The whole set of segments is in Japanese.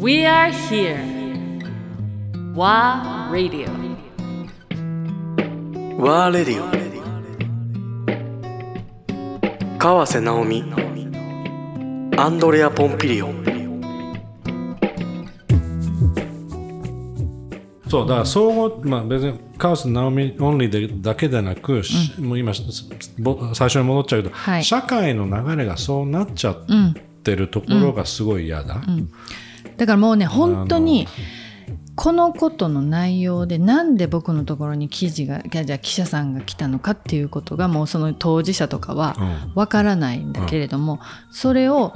We are here. WA Radio. ワーレディオ川瀬直美。アンドレア・ポンピリオンそうだから総合、まあ、別にカオス直美オンリーでだけでなく、しもう今ぼ最初に戻っちゃうけど、はい。社会の流れがそうなっちゃってるところがすごい嫌だ、だからもうね本当にこのことの内容でなんで僕のところに記事がじゃあ記者さんが来たのかっていうことがもうその当事者とかはわからないんだけれども、それを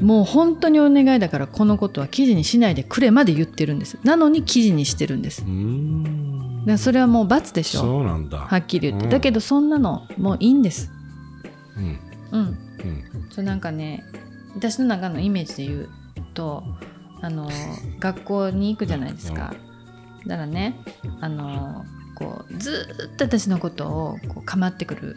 もう本当にお願いだからこのことは記事にしないでくれまで言ってるんです。なのに記事にしてるんです。だそれはもう罰でしょ。そうなんだ。はっきり言って、うん。だけどそんなのもういいんです。うん。うん。うん。そうなんかね私の中のイメージで言うとあの学校に行くじゃないですか、だからねあのこうずーっと私のことをこう構ってくる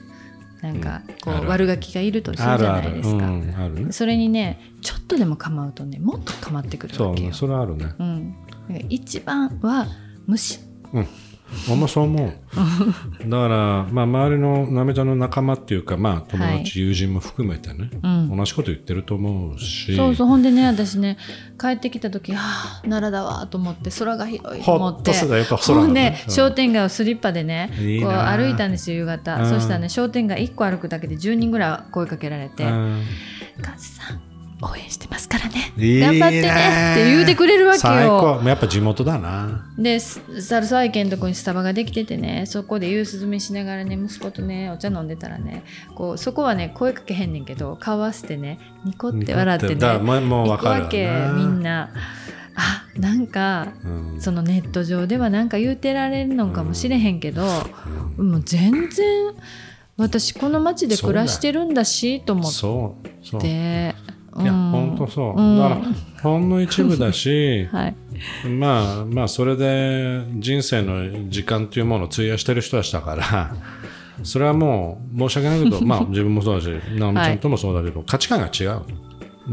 なんかこう悪ガキがいるとするじゃないですか、うん、あるね。それにねちょっとでも構うとねもっと構ってくるそうわけよ。ねそれはあるね。うん、一番は無視俺もそう思う。だから、まあ、周りのなめちゃんの仲間っていうか、まあ、友達、はい友人も含めてね、うん。同じこと言ってると思うし。そうそうほんでね私ね帰ってきた時ああ奈良だわと思って空が広いと思って。ほんでうん。商店街をスリッパでねこう歩いたんですよ夕方、うん。そしたらね商店街1個歩くだけで10人ぐらい声かけられてうん「カズさん応援してますからね。いいね。頑張ってね」って言うてくれるわけ最よ高やっぱ地元だな。でスサルサイケのとこにスタバができててねそこで夕涼みしながらね息子とねお茶飲んでたらねこうそこはね声かけへんねんけど顔合わせてねニコって笑ってねだもうもう分かるわけみんな。あなんかうん。そのネット上ではなんか言うてられるのかもしれへんけど、もう全然私この街で暮らしてるんだしと思っそうそう。ていやうん本当そう、うん。だからほんの一部だし はい。まあまあそれで人生の時間というものを費やしてる人たちだから それはもう申し訳ないけど まあ自分もそうだし直美ちゃんともそうだけど、価値観が違う。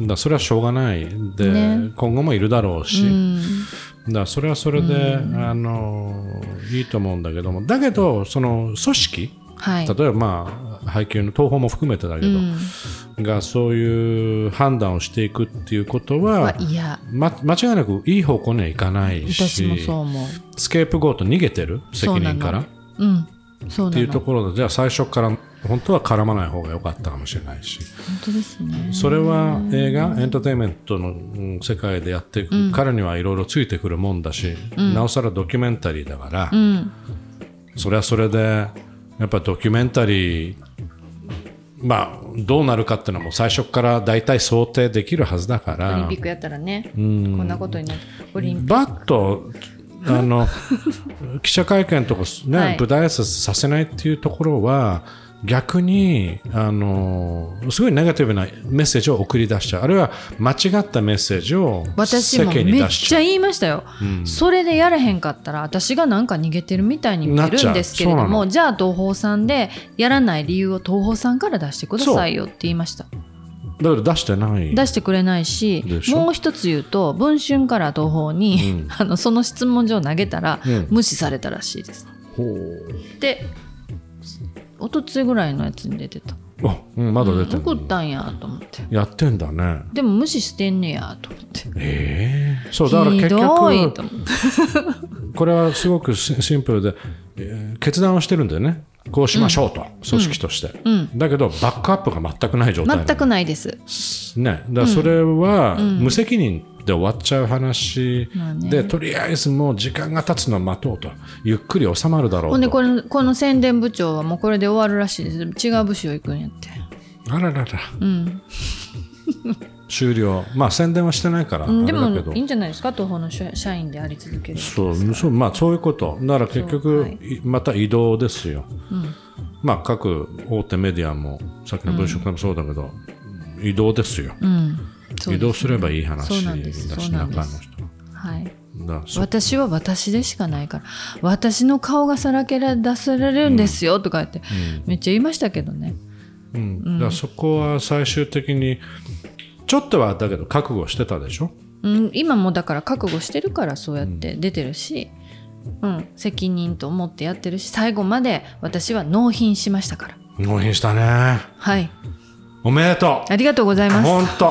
だそれはしょうがないで、ね。今後もいるだろうし、うん。だそれはそれで、あのいいと思うんだけども。だけどその組織はい。例えばまあ配給の東宝も含めてだけど、うん。がそういう判断をしていくっていうことははいや。ま、間違いなくいい方向にはいかないし私もそう思う。スケープゴート逃げてる責任から。っうん。そうなていうとのころでじゃあ最初から本当は絡まない方が良かったかもしれないし。本当ですね。それは映画エンターテインメントのうん世界でやっていく、彼にはいろいろついてくるもんだし、なおさらドキュメンタリーだから、うん。それはそれでやっぱドキュメンタリーまあどうなるかっていうのはもう最初から大体想定できるはずだかオリンらピックやったらねこんなことになオリンピック。バッとあの 記者会見とか、ねはい。舞台挨拶させないっていうところは逆にあのすごいネガティブなメッセージを送り出しちゃうあるいは間違ったメッセージを私世間にもめっ出しちゃう。ちゃ言いましたよ、それでやれへんかったら私がなんか逃げてるみたいに見えるんですけれどもじゃあ東宝さんでやらない理由を東宝さんから出してくださいよって言いました。だから出してない。出してくれないしもう一つ言うと文春から東宝に、うん。あのその質問状投げたら、うん。無視されたらしいです。ほう。でおとついぐらいのやつに出てた。あ、うん、まだ出てる、送ったんやと思って。やってんだね。でも無視してんねやと思って。ええそうだから結局これはすごくシシンプルで、えー決断をしてるんだよね。こうしましょうと、組織として、だけどバックアップが全くない状態全くないです。ね。だそれは無責任で終わっちゃう話まあね。で、とりあえずもう時間が経つのを待とうと。ゆっくり収まるだろほんでうとこのこの宣伝部長はもうこれで終わるらしいです違う部署行くんやって。あららら。うん、終了。まあ宣伝はしてないからあうん、でもいいんじゃないですか？東宝の社社員であり続ける。そうそうまあそういうこと。だから結局、はい。いまた移動ですよ、まあ各大手メディアもさっきの文章からもそうだけど、移動ですよ。うん移動すればいい話だし、ね、中の人は。い、私は私でしかないから私の顔がさらけ出されるんですよとか言って、うん、めっちゃ言いましたけどね、うん、うん、そこは最終的にちょっとはだけど覚悟してたでしょ、うん、今もだから覚悟してるからそうやって出てるし、うん、うん、責任と思ってやってるし最後まで私は納品しましたから。納品したね。はい。おめでとう。ありがとうございます。本当